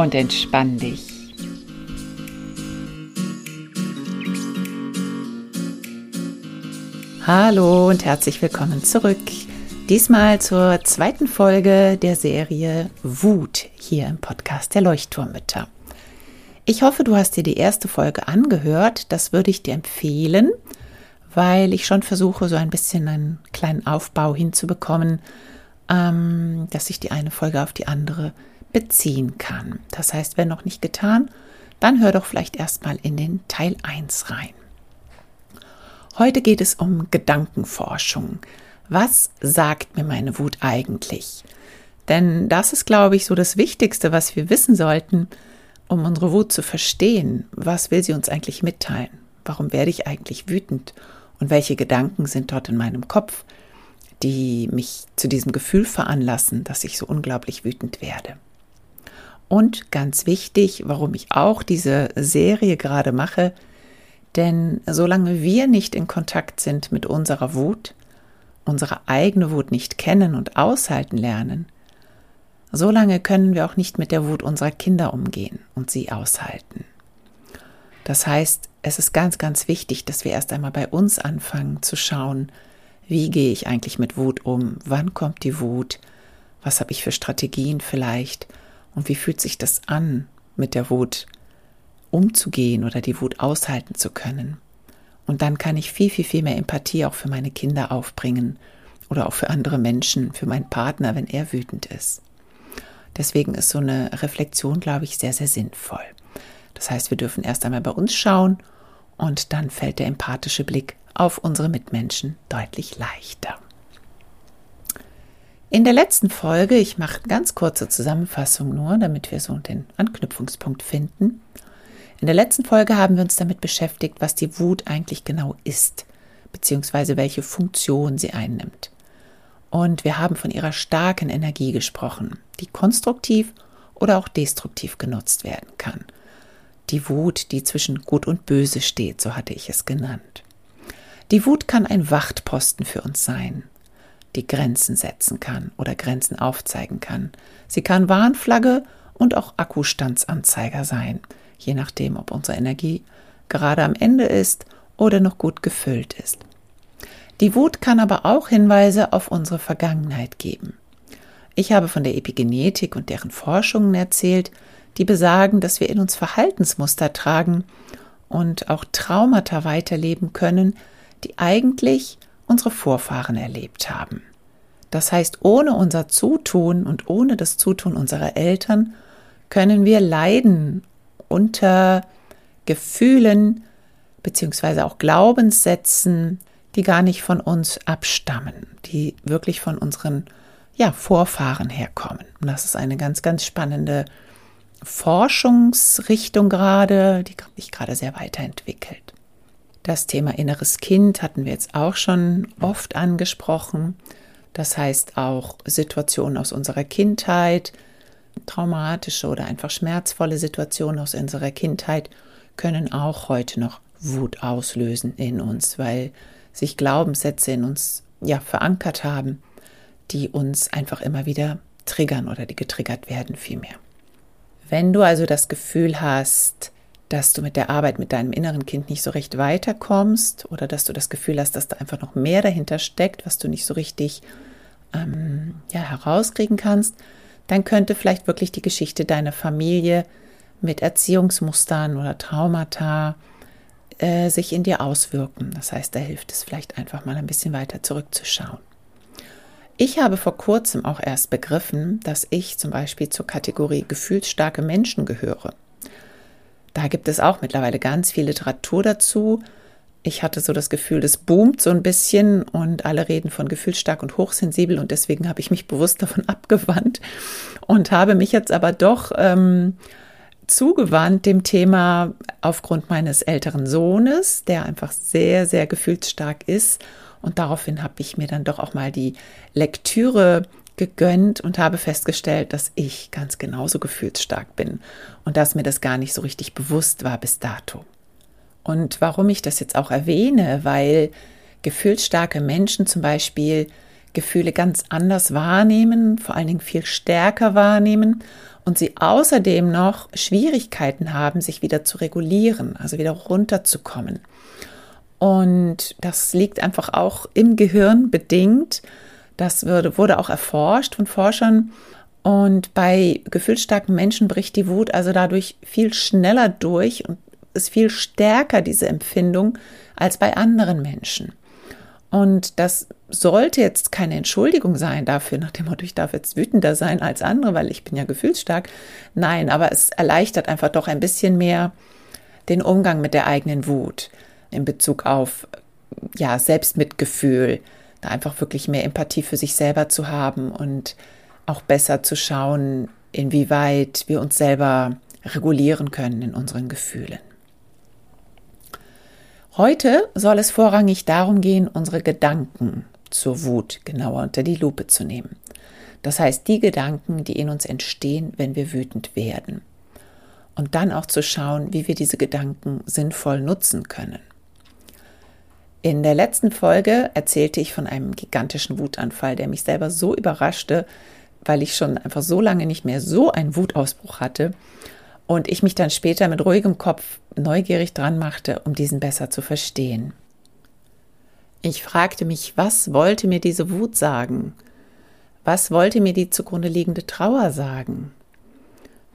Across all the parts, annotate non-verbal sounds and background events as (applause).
Und entspann dich. Hallo und herzlich willkommen zurück. Diesmal zur zweiten Folge der Serie Wut hier im Podcast der Leuchtturmmütter. Ich hoffe, du hast dir die erste Folge angehört. Das würde ich dir empfehlen, weil ich schon versuche, so ein bisschen einen kleinen Aufbau hinzubekommen, ähm, dass ich die eine Folge auf die andere beziehen kann. Das heißt, wenn noch nicht getan, dann hör doch vielleicht erstmal in den Teil 1 rein. Heute geht es um Gedankenforschung. Was sagt mir meine Wut eigentlich? Denn das ist, glaube ich, so das Wichtigste, was wir wissen sollten, um unsere Wut zu verstehen. Was will sie uns eigentlich mitteilen? Warum werde ich eigentlich wütend? Und welche Gedanken sind dort in meinem Kopf, die mich zu diesem Gefühl veranlassen, dass ich so unglaublich wütend werde? Und ganz wichtig, warum ich auch diese Serie gerade mache, denn solange wir nicht in Kontakt sind mit unserer Wut, unsere eigene Wut nicht kennen und aushalten lernen, Solange können wir auch nicht mit der Wut unserer Kinder umgehen und sie aushalten. Das heißt, es ist ganz, ganz wichtig, dass wir erst einmal bei uns anfangen zu schauen, wie gehe ich eigentlich mit Wut um, wann kommt die Wut, was habe ich für Strategien vielleicht und wie fühlt sich das an, mit der Wut umzugehen oder die Wut aushalten zu können. Und dann kann ich viel, viel, viel mehr Empathie auch für meine Kinder aufbringen oder auch für andere Menschen, für meinen Partner, wenn er wütend ist. Deswegen ist so eine Reflexion, glaube ich, sehr, sehr sinnvoll. Das heißt, wir dürfen erst einmal bei uns schauen und dann fällt der empathische Blick auf unsere Mitmenschen deutlich leichter. In der letzten Folge, ich mache eine ganz kurze Zusammenfassung nur, damit wir so den Anknüpfungspunkt finden. In der letzten Folge haben wir uns damit beschäftigt, was die Wut eigentlich genau ist, beziehungsweise welche Funktion sie einnimmt. Und wir haben von ihrer starken Energie gesprochen, die konstruktiv oder auch destruktiv genutzt werden kann. Die Wut, die zwischen Gut und Böse steht, so hatte ich es genannt. Die Wut kann ein Wachtposten für uns sein, die Grenzen setzen kann oder Grenzen aufzeigen kann. Sie kann Warnflagge und auch Akkustandsanzeiger sein, je nachdem, ob unsere Energie gerade am Ende ist oder noch gut gefüllt ist. Die Wut kann aber auch Hinweise auf unsere Vergangenheit geben. Ich habe von der Epigenetik und deren Forschungen erzählt, die besagen, dass wir in uns Verhaltensmuster tragen und auch Traumata weiterleben können, die eigentlich unsere Vorfahren erlebt haben. Das heißt, ohne unser Zutun und ohne das Zutun unserer Eltern können wir leiden unter Gefühlen beziehungsweise auch Glaubenssätzen, die gar nicht von uns abstammen, die wirklich von unseren ja, Vorfahren herkommen. Und das ist eine ganz, ganz spannende Forschungsrichtung gerade, die sich gerade sehr weiterentwickelt. Das Thema inneres Kind hatten wir jetzt auch schon oft angesprochen. Das heißt auch Situationen aus unserer Kindheit, traumatische oder einfach schmerzvolle Situationen aus unserer Kindheit können auch heute noch Wut auslösen in uns, weil sich Glaubenssätze in uns ja verankert haben, die uns einfach immer wieder triggern oder die getriggert werden vielmehr. Wenn du also das Gefühl hast, dass du mit der Arbeit mit deinem inneren Kind nicht so recht weiterkommst oder dass du das Gefühl hast, dass da einfach noch mehr dahinter steckt, was du nicht so richtig ähm, ja, herauskriegen kannst, dann könnte vielleicht wirklich die Geschichte deiner Familie mit Erziehungsmustern oder Traumata äh, sich in dir auswirken. Das heißt, da hilft es vielleicht einfach mal ein bisschen weiter zurückzuschauen. Ich habe vor kurzem auch erst begriffen, dass ich zum Beispiel zur Kategorie gefühlsstarke Menschen gehöre. Da gibt es auch mittlerweile ganz viel Literatur dazu. Ich hatte so das Gefühl, das boomt so ein bisschen und alle reden von gefühlsstark und hochsensibel und deswegen habe ich mich bewusst davon (laughs) abgewandt und habe mich jetzt aber doch ähm, zugewandt dem Thema aufgrund meines älteren Sohnes, der einfach sehr, sehr gefühlsstark ist. Und daraufhin habe ich mir dann doch auch mal die Lektüre gegönnt und habe festgestellt, dass ich ganz genauso gefühlsstark bin und dass mir das gar nicht so richtig bewusst war bis dato. Und warum ich das jetzt auch erwähne, weil gefühlsstarke Menschen zum Beispiel Gefühle ganz anders wahrnehmen, vor allen Dingen viel stärker wahrnehmen und sie außerdem noch Schwierigkeiten haben, sich wieder zu regulieren, also wieder runterzukommen. Und das liegt einfach auch im Gehirn bedingt. Das wurde, wurde auch erforscht von Forschern. Und bei gefühlsstarken Menschen bricht die Wut also dadurch viel schneller durch und ist viel stärker, diese Empfindung, als bei anderen Menschen. Und das sollte jetzt keine Entschuldigung sein dafür, nach dem Motto, ich darf jetzt wütender sein als andere, weil ich bin ja gefühlsstark. Nein, aber es erleichtert einfach doch ein bisschen mehr den Umgang mit der eigenen Wut in Bezug auf ja, Selbstmitgefühl, da einfach wirklich mehr Empathie für sich selber zu haben und auch besser zu schauen, inwieweit wir uns selber regulieren können in unseren Gefühlen. Heute soll es vorrangig darum gehen, unsere Gedanken zur Wut genauer unter die Lupe zu nehmen. Das heißt, die Gedanken, die in uns entstehen, wenn wir wütend werden. Und dann auch zu schauen, wie wir diese Gedanken sinnvoll nutzen können. In der letzten Folge erzählte ich von einem gigantischen Wutanfall, der mich selber so überraschte, weil ich schon einfach so lange nicht mehr so einen Wutausbruch hatte und ich mich dann später mit ruhigem Kopf neugierig dran machte, um diesen besser zu verstehen. Ich fragte mich, was wollte mir diese Wut sagen? Was wollte mir die zugrunde liegende Trauer sagen?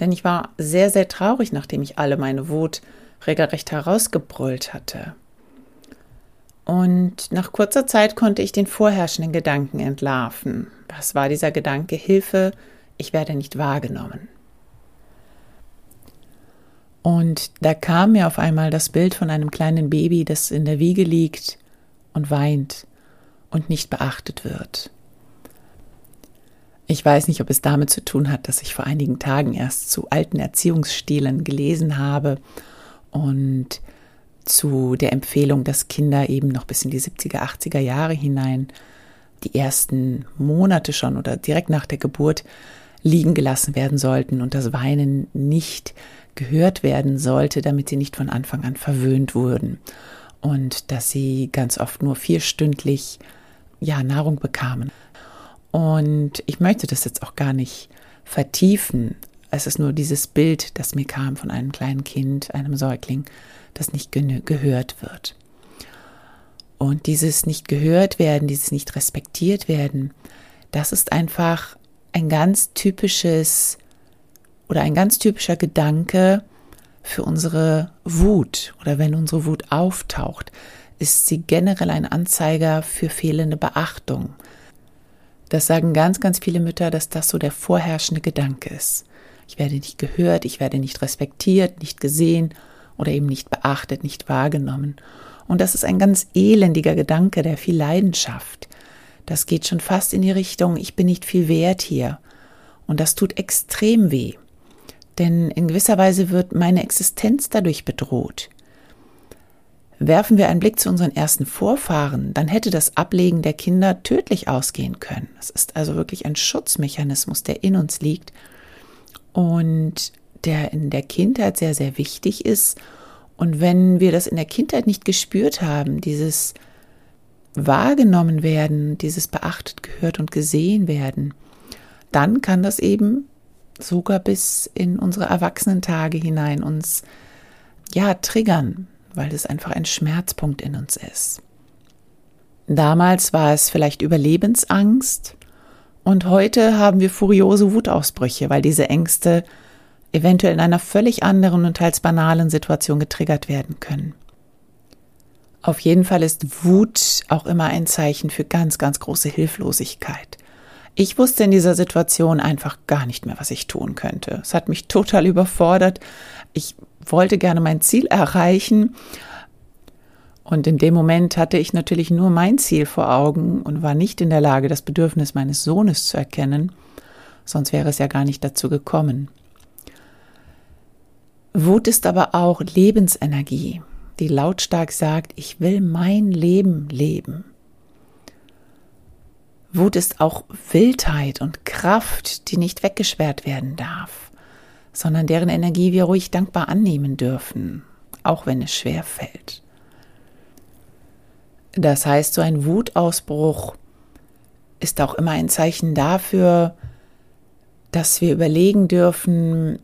Denn ich war sehr, sehr traurig, nachdem ich alle meine Wut regelrecht herausgebrüllt hatte. Und nach kurzer Zeit konnte ich den vorherrschenden Gedanken entlarven. Das war dieser Gedanke Hilfe, ich werde nicht wahrgenommen. Und da kam mir auf einmal das Bild von einem kleinen Baby, das in der Wiege liegt und weint und nicht beachtet wird. Ich weiß nicht, ob es damit zu tun hat, dass ich vor einigen Tagen erst zu alten Erziehungsstilen gelesen habe und zu der Empfehlung, dass Kinder eben noch bis in die 70er, 80er Jahre hinein die ersten Monate schon oder direkt nach der Geburt liegen gelassen werden sollten und das Weinen nicht gehört werden sollte, damit sie nicht von Anfang an verwöhnt wurden und dass sie ganz oft nur vierstündlich ja Nahrung bekamen. Und ich möchte das jetzt auch gar nicht vertiefen. Es ist nur dieses Bild, das mir kam von einem kleinen Kind, einem Säugling, das nicht gehört wird. Und dieses nicht gehört werden, dieses nicht respektiert werden, das ist einfach ein ganz typisches oder ein ganz typischer Gedanke für unsere Wut oder wenn unsere Wut auftaucht, ist sie generell ein Anzeiger für fehlende Beachtung. Das sagen ganz, ganz viele Mütter, dass das so der vorherrschende Gedanke ist. Ich werde nicht gehört, ich werde nicht respektiert, nicht gesehen oder eben nicht beachtet, nicht wahrgenommen. Und das ist ein ganz elendiger Gedanke, der viel Leidenschaft. Das geht schon fast in die Richtung, ich bin nicht viel wert hier. Und das tut extrem weh denn in gewisser Weise wird meine Existenz dadurch bedroht. Werfen wir einen Blick zu unseren ersten Vorfahren, dann hätte das Ablegen der Kinder tödlich ausgehen können. Es ist also wirklich ein Schutzmechanismus, der in uns liegt und der in der Kindheit sehr, sehr wichtig ist. Und wenn wir das in der Kindheit nicht gespürt haben, dieses wahrgenommen werden, dieses beachtet, gehört und gesehen werden, dann kann das eben sogar bis in unsere Erwachsenentage hinein uns ja triggern, weil es einfach ein Schmerzpunkt in uns ist. Damals war es vielleicht Überlebensangst und heute haben wir furiose Wutausbrüche, weil diese Ängste eventuell in einer völlig anderen und teils banalen Situation getriggert werden können. Auf jeden Fall ist Wut auch immer ein Zeichen für ganz, ganz große Hilflosigkeit. Ich wusste in dieser Situation einfach gar nicht mehr, was ich tun könnte. Es hat mich total überfordert. Ich wollte gerne mein Ziel erreichen Und in dem Moment hatte ich natürlich nur mein Ziel vor Augen und war nicht in der Lage, das Bedürfnis meines Sohnes zu erkennen, sonst wäre es ja gar nicht dazu gekommen. Wut ist aber auch Lebensenergie, die lautstark sagt, ich will mein Leben leben. Wut ist auch Wildheit und Kraft, die nicht weggesperrt werden darf, sondern deren Energie wir ruhig dankbar annehmen dürfen, auch wenn es schwer fällt. Das heißt, so ein Wutausbruch ist auch immer ein Zeichen dafür, dass wir überlegen dürfen,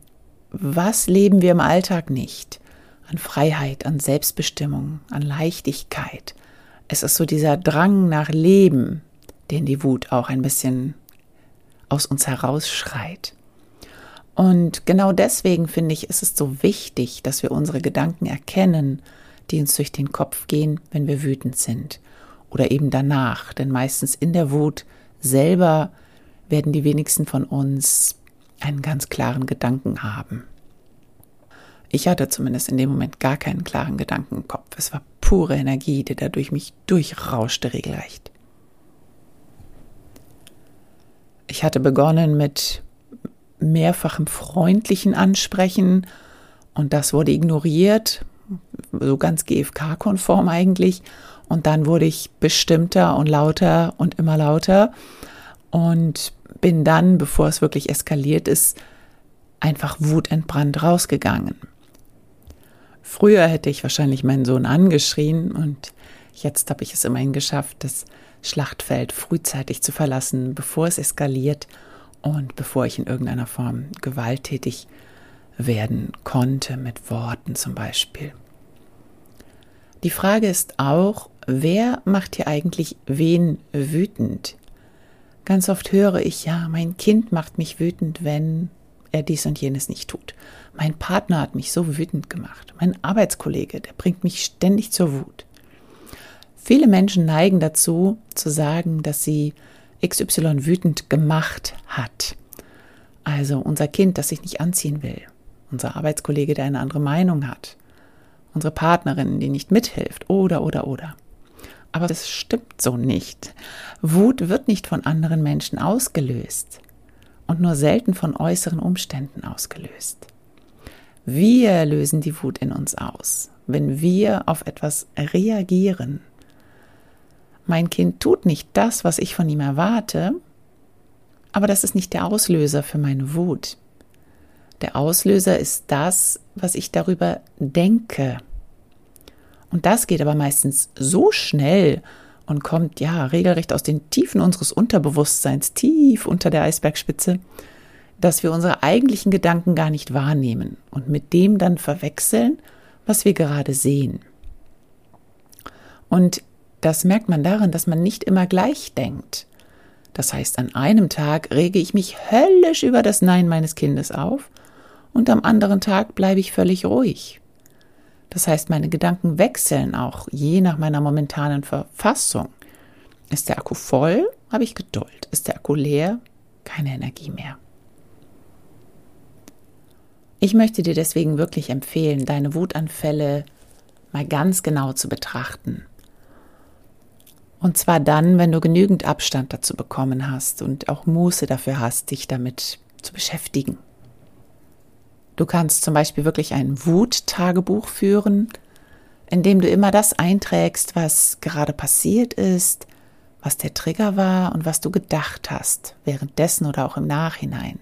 was leben wir im Alltag nicht? An Freiheit, an Selbstbestimmung, an Leichtigkeit. Es ist so dieser Drang nach Leben, den die Wut auch ein bisschen aus uns herausschreit. Und genau deswegen finde ich, ist es so wichtig, dass wir unsere Gedanken erkennen, die uns durch den Kopf gehen, wenn wir wütend sind. Oder eben danach, denn meistens in der Wut selber werden die wenigsten von uns einen ganz klaren Gedanken haben. Ich hatte zumindest in dem Moment gar keinen klaren Gedanken im Kopf. Es war pure Energie, die da durch mich durchrauschte regelrecht. Ich hatte begonnen mit mehrfachem freundlichen Ansprechen und das wurde ignoriert, so ganz GFK-konform eigentlich. Und dann wurde ich bestimmter und lauter und immer lauter und bin dann, bevor es wirklich eskaliert ist, einfach wutentbrannt rausgegangen. Früher hätte ich wahrscheinlich meinen Sohn angeschrien und jetzt habe ich es immerhin geschafft, das Schlachtfeld frühzeitig zu verlassen, bevor es eskaliert und bevor ich in irgendeiner Form gewalttätig werden konnte, mit Worten zum Beispiel. Die Frage ist auch, wer macht hier eigentlich wen wütend? Ganz oft höre ich, ja, mein Kind macht mich wütend, wenn er dies und jenes nicht tut. Mein Partner hat mich so wütend gemacht. Mein Arbeitskollege, der bringt mich ständig zur Wut. Viele Menschen neigen dazu, zu sagen, dass sie XY wütend gemacht hat. Also unser Kind, das sich nicht anziehen will. Unser Arbeitskollege, der eine andere Meinung hat. Unsere Partnerin, die nicht mithilft. Oder, oder, oder. Aber das stimmt so nicht. Wut wird nicht von anderen Menschen ausgelöst und nur selten von äußeren Umständen ausgelöst. Wir lösen die Wut in uns aus, wenn wir auf etwas reagieren. Mein Kind tut nicht das, was ich von ihm erwarte, aber das ist nicht der Auslöser für meine Wut. Der Auslöser ist das, was ich darüber denke. Und das geht aber meistens so schnell und kommt ja regelrecht aus den Tiefen unseres Unterbewusstseins, tief unter der Eisbergspitze, dass wir unsere eigentlichen Gedanken gar nicht wahrnehmen und mit dem dann verwechseln, was wir gerade sehen. Und das merkt man daran, dass man nicht immer gleich denkt. Das heißt, an einem Tag rege ich mich höllisch über das Nein meines Kindes auf und am anderen Tag bleibe ich völlig ruhig. Das heißt, meine Gedanken wechseln auch je nach meiner momentanen Verfassung. Ist der Akku voll, habe ich Geduld. Ist der Akku leer, keine Energie mehr. Ich möchte dir deswegen wirklich empfehlen, deine Wutanfälle mal ganz genau zu betrachten. Und zwar dann, wenn du genügend Abstand dazu bekommen hast und auch Muße dafür hast, dich damit zu beschäftigen. Du kannst zum Beispiel wirklich ein Wuttagebuch führen, in dem du immer das einträgst, was gerade passiert ist, was der Trigger war und was du gedacht hast, währenddessen oder auch im Nachhinein.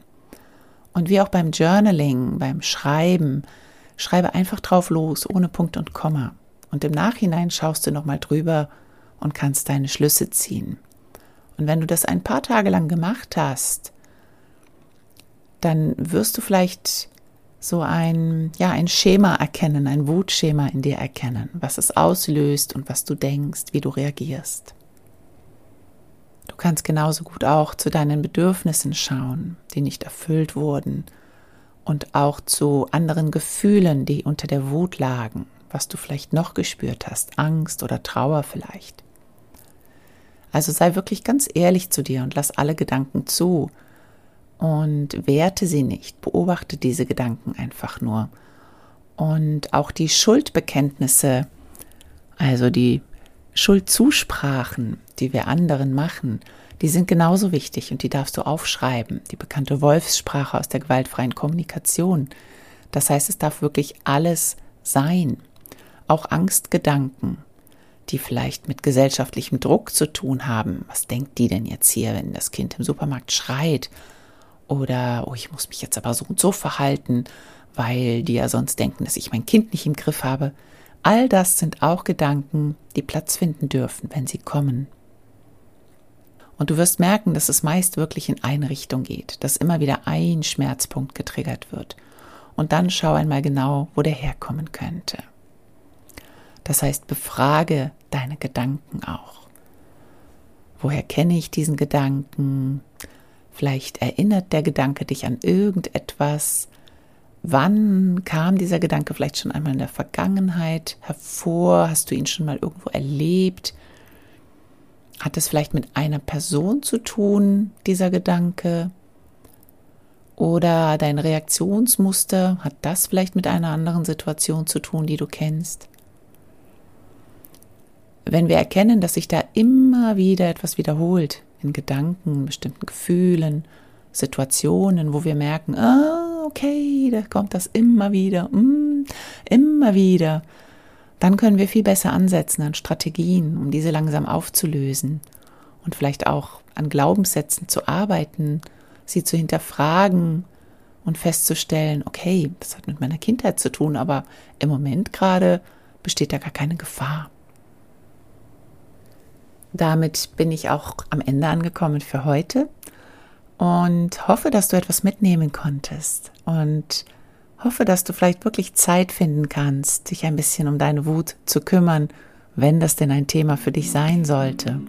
Und wie auch beim Journaling, beim Schreiben, schreibe einfach drauf los, ohne Punkt und Komma. Und im Nachhinein schaust du nochmal drüber und kannst deine Schlüsse ziehen. Und wenn du das ein paar Tage lang gemacht hast, dann wirst du vielleicht so ein, ja, ein Schema erkennen, ein Wutschema in dir erkennen, was es auslöst und was du denkst, wie du reagierst. Du kannst genauso gut auch zu deinen Bedürfnissen schauen, die nicht erfüllt wurden, und auch zu anderen Gefühlen, die unter der Wut lagen, was du vielleicht noch gespürt hast, Angst oder Trauer vielleicht. Also sei wirklich ganz ehrlich zu dir und lass alle Gedanken zu, und werte sie nicht, beobachte diese Gedanken einfach nur. Und auch die Schuldbekenntnisse Also die Schuldzusprachen, die wir anderen machen, die sind genauso wichtig und die darfst du aufschreiben. Die bekannte Wolfssprache aus der gewaltfreien Kommunikation. Das heißt, es darf wirklich alles sein. Auch Angstgedanken, die vielleicht mit gesellschaftlichem Druck zu tun haben. Was denkt die denn jetzt hier, wenn das Kind im Supermarkt schreit? Oder, oh, ich muss mich jetzt aber so und so verhalten, weil die ja sonst denken, dass ich mein Kind nicht im Griff habe. All das sind auch Gedanken, die Platz finden dürfen, wenn sie kommen. Und du wirst merken, dass es meist wirklich in eine Richtung geht, dass immer wieder ein Schmerzpunkt getriggert wird. Und dann schau einmal genau, wo der herkommen könnte. Das heißt, befrage deine Gedanken auch. Woher kenne ich diesen Gedanken? Vielleicht erinnert der Gedanke dich an irgendetwas. Wann kam dieser Gedanke vielleicht schon einmal in der Vergangenheit hervor? Hast du ihn schon mal irgendwo erlebt? Hat es vielleicht mit einer Person zu tun, dieser Gedanke? Oder dein Reaktionsmuster, hat das vielleicht mit einer anderen Situation zu tun, die du kennst? Wenn wir erkennen, dass sich da immer wieder etwas wiederholt, in Gedanken, bestimmten Gefühlen, Situationen, wo wir merken, ah, okay, da kommt das immer wieder, mm, immer wieder, dann können wir viel besser ansetzen an Strategien, um diese langsam aufzulösen und vielleicht auch an Glaubenssätzen zu arbeiten, sie zu hinterfragen und festzustellen, okay, das hat mit meiner Kindheit zu tun, aber im Moment gerade besteht da gar keine Gefahr. Damit bin ich auch am Ende angekommen für heute und hoffe, dass du etwas mitnehmen konntest und hoffe, dass du vielleicht wirklich Zeit finden kannst, dich ein bisschen um deine Wut zu kümmern, wenn das denn ein Thema für dich sein sollte.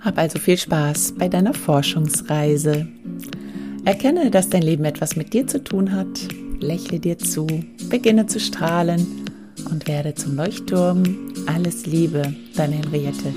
Hab also viel Spaß bei deiner Forschungsreise. Erkenne, dass dein Leben etwas mit dir zu tun hat, lächle dir zu, beginne zu strahlen und werde zum Leuchtturm. Alles Liebe, deine Henriette.